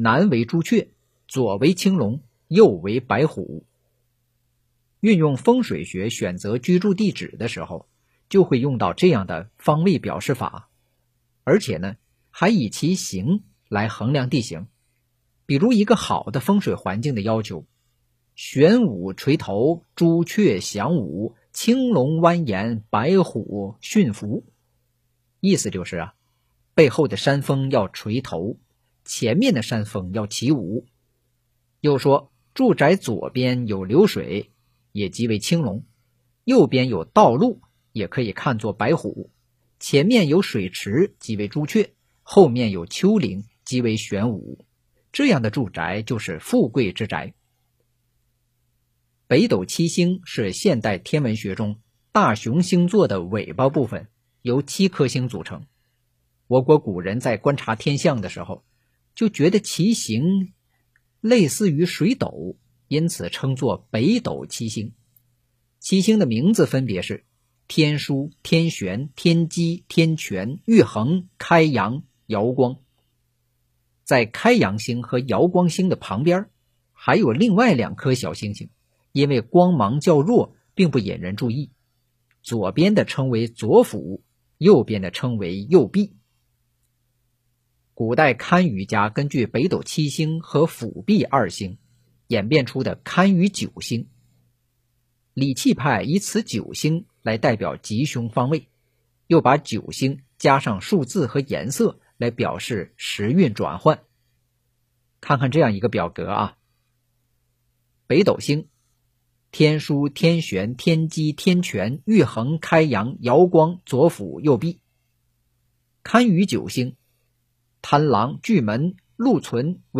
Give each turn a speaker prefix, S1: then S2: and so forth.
S1: 南为朱雀，左为青龙，右为白虎。运用风水学选择居住地址的时候，就会用到这样的方位表示法，而且呢，还以其形来衡量地形。比如一个好的风水环境的要求：玄武垂头，朱雀翔舞，青龙蜿蜒，白虎驯服。意思就是啊，背后的山峰要垂头，前面的山峰要起舞。又说，住宅左边有流水。也即为青龙，右边有道路，也可以看作白虎；前面有水池，即为朱雀；后面有丘陵，即为玄武。这样的住宅就是富贵之宅。北斗七星是现代天文学中大熊星座的尾巴部分，由七颗星组成。我国古人在观察天象的时候，就觉得其形类似于水斗。因此称作北斗七星，七星的名字分别是天枢、天璇、天机、天权、玉衡、开阳、瑶光。在开阳星和瑶光星的旁边，还有另外两颗小星星，因为光芒较弱，并不引人注意。左边的称为左辅，右边的称为右弼。古代堪舆家根据北斗七星和辅弼二星。演变出的堪舆九星，理气派以此九星来代表吉凶方位，又把九星加上数字和颜色来表示时运转换。看看这样一个表格啊：北斗星，天枢、天璇、天机、天权、玉衡、开阳、瑶光、左辅、右弼；堪舆九星，贪狼、巨门、禄存。